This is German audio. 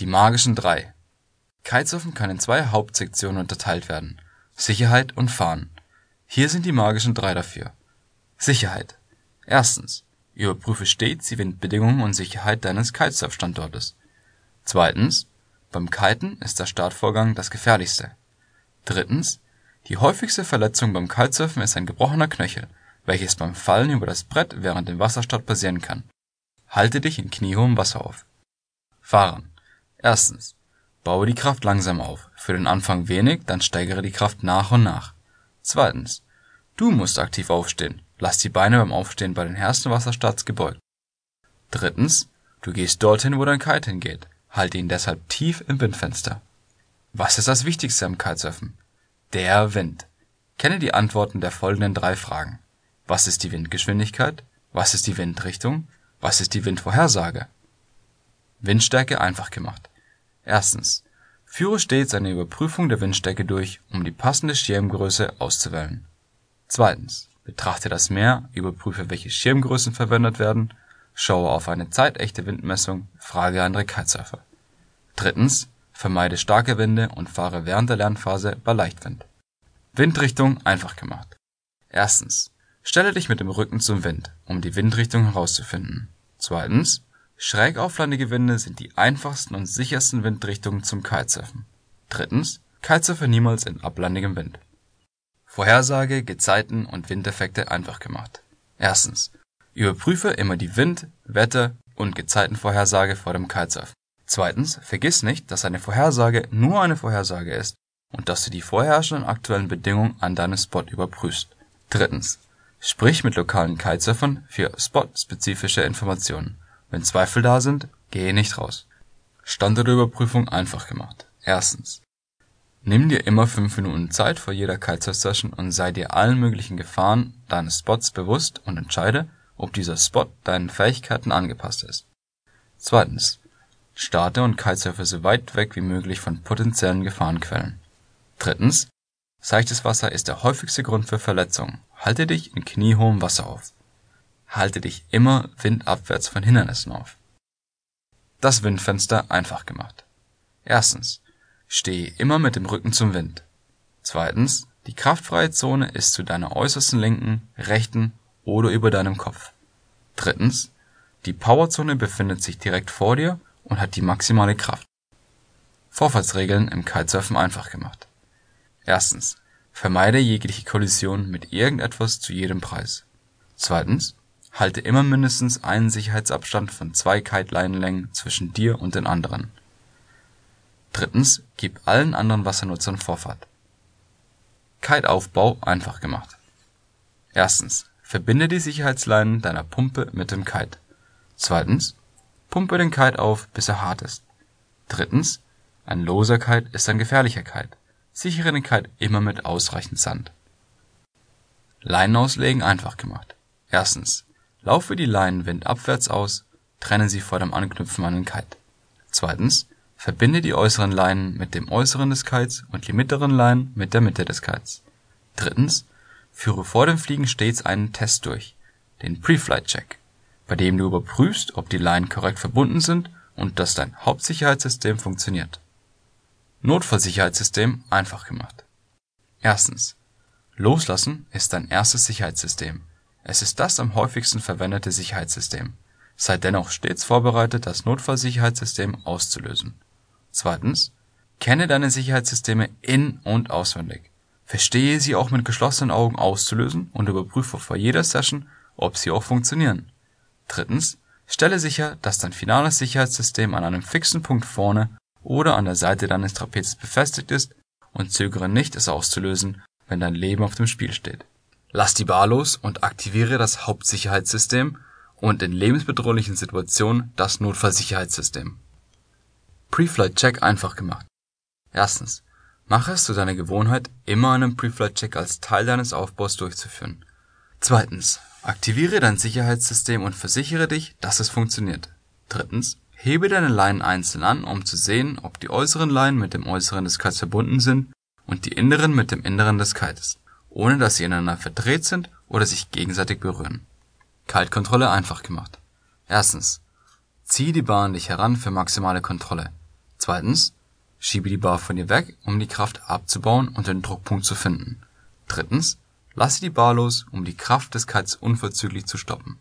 Die magischen Drei Kitesurfen kann in zwei Hauptsektionen unterteilt werden: Sicherheit und Fahren. Hier sind die magischen Drei dafür: Sicherheit Erstens: Überprüfe stets die Windbedingungen und Sicherheit deines Kitesurf-Standortes. Zweitens: Beim Kiten ist der Startvorgang das gefährlichste. Drittens: Die häufigste Verletzung beim Kitesurfen ist ein gebrochener Knöchel, welches beim Fallen über das Brett während dem Wasserstart passieren kann. Halte dich in kniehohem Wasser auf. Fahren Erstens: Baue die Kraft langsam auf, für den Anfang wenig, dann steigere die Kraft nach und nach. Zweitens: Du musst aktiv aufstehen, lass die Beine beim Aufstehen bei den ersten Wasserstarts gebeugt. Drittens: Du gehst dorthin, wo dein Kite hingeht, halte ihn deshalb tief im Windfenster. Was ist das Wichtigste am Kitesurfen? Der Wind. Kenne die Antworten der folgenden drei Fragen: Was ist die Windgeschwindigkeit? Was ist die Windrichtung? Was ist die Windvorhersage? Windstärke einfach gemacht. Erstens: Führe stets eine Überprüfung der Windstärke durch, um die passende Schirmgröße auszuwählen. Zweitens: Betrachte das Meer, überprüfe welche Schirmgrößen verwendet werden, schaue auf eine zeitechte Windmessung, frage andere Kitesurfer. Drittens: Vermeide starke Winde und fahre während der Lernphase bei Leichtwind. Windrichtung einfach gemacht. Erstens: Stelle dich mit dem Rücken zum Wind, um die Windrichtung herauszufinden. Zweitens: Schräg auflandige Winde sind die einfachsten und sichersten Windrichtungen zum Kitesurfen. Drittens: Kitesurfe niemals in ablandigem Wind. Vorhersage, Gezeiten und Windeffekte einfach gemacht. Erstens: Überprüfe immer die Wind -, Wetter - und Gezeitenvorhersage vor dem Kitesurfen. Zweitens: Vergiss nicht, dass eine Vorhersage nur eine Vorhersage ist und dass du die vorherrschenden aktuellen Bedingungen an deinem Spot überprüfst. Drittens: Sprich mit lokalen Kitesurfern für spotspezifische Informationen. Wenn Zweifel da sind, gehe nicht raus. Standortüberprüfung einfach gemacht. Erstens: Nimm dir immer fünf Minuten Zeit vor jeder Kitesurf-Session und sei dir allen möglichen Gefahren deines Spots bewusst und entscheide, ob dieser Spot deinen Fähigkeiten angepasst ist. Zweitens: Starte und Kitesurfe so weit weg wie möglich von potenziellen Gefahrenquellen. Drittens: Seichtes Wasser ist der häufigste Grund für Verletzungen. Halte dich in kniehohem Wasser auf. Halte dich immer windabwärts von Hindernissen auf. Das Windfenster einfach gemacht. Erstens: Stehe immer mit dem Rücken zum Wind. Zweitens: Die kraftfreie Zone ist zu deiner äußersten linken, rechten oder über deinem Kopf. Drittens: Die Powerzone befindet sich direkt vor dir und hat die maximale Kraft. Vorfahrtsregeln im Kitesurfen einfach gemacht. Erstens: Vermeide jegliche Kollision mit irgendetwas zu jedem Preis. Zweitens: Halte immer mindestens einen Sicherheitsabstand von zwei Kite-Leinenlängen zwischen dir und den anderen. Drittens: Gib allen anderen Wassernutzern Vorfahrt. Kiteaufbau einfach gemacht. Erstens: Verbinde die Sicherheitsleinen deiner Pumpe mit dem Kite. Zweitens: Pumpe den Kite auf, bis er hart ist. Drittens: Ein loser Kite ist ein gefährlicher Kite. Sichere den Kite immer mit ausreichend Sand. Leinen auslegen einfach gemacht. Laufe die Leinen windabwärts aus, trenne sie vor dem Anknüpfen an den Kite. Zweitens: Verbinde die äußeren Leinen mit dem Äußeren des Kites und die mittleren Leinen mit der Mitte des Kites. Drittens: Führe vor dem Fliegen stets einen Test durch, den Preflight Check, bei dem du überprüfst, ob die Leinen korrekt verbunden sind und dass dein Hauptsicherheitssystem funktioniert. Notfallsicherheitssystem einfach gemacht. Erstens: Loslassen ist dein erstes Sicherheitssystem. Es ist das am häufigsten verwendete Sicherheitssystem. Sei dennoch stets vorbereitet, das Notfallsicherheitssystem auszulösen. Zweitens: Kenne deine Sicherheitssysteme in und auswendig. Verstehe sie auch mit geschlossenen Augen auszulösen und überprüfe vor jeder Session, ob sie auch funktionieren. Drittens: Stelle sicher, dass dein finales Sicherheitssystem an einem fixen Punkt vorne oder an der Seite deines Trapezes befestigt ist und zögere nicht, es auszulösen, wenn dein Leben auf dem Spiel steht. Lass die Bar los und aktiviere das Hauptsicherheitssystem und in lebensbedrohlichen Situationen das Notfallsicherheitssystem. Preflight Check einfach gemacht. Erstens: Mache es zu deiner Gewohnheit, immer einen Preflight Check als Teil deines Aufbaus durchzuführen. Zweitens: Aktiviere dein Sicherheitssystem und versichere dich, dass es funktioniert. Drittens: Hebe deine Leinen einzeln an, um zu sehen, ob die äußeren Leinen mit dem Äußeren des Kites verbunden sind und die inneren mit dem Inneren des Kites, ohne dass sie ineinander verdreht sind oder sich gegenseitig berühren. Kite-Kontrolle einfach gemacht. Erstens: Ziehe die Bar an dich heran für maximale Kontrolle. 2. Schiebe die Bar von dir weg, um die Kraft abzubauen und den Druckpunkt zu finden. 3. Lasse die Bar los, um die Kraft des Kites unverzüglich zu stoppen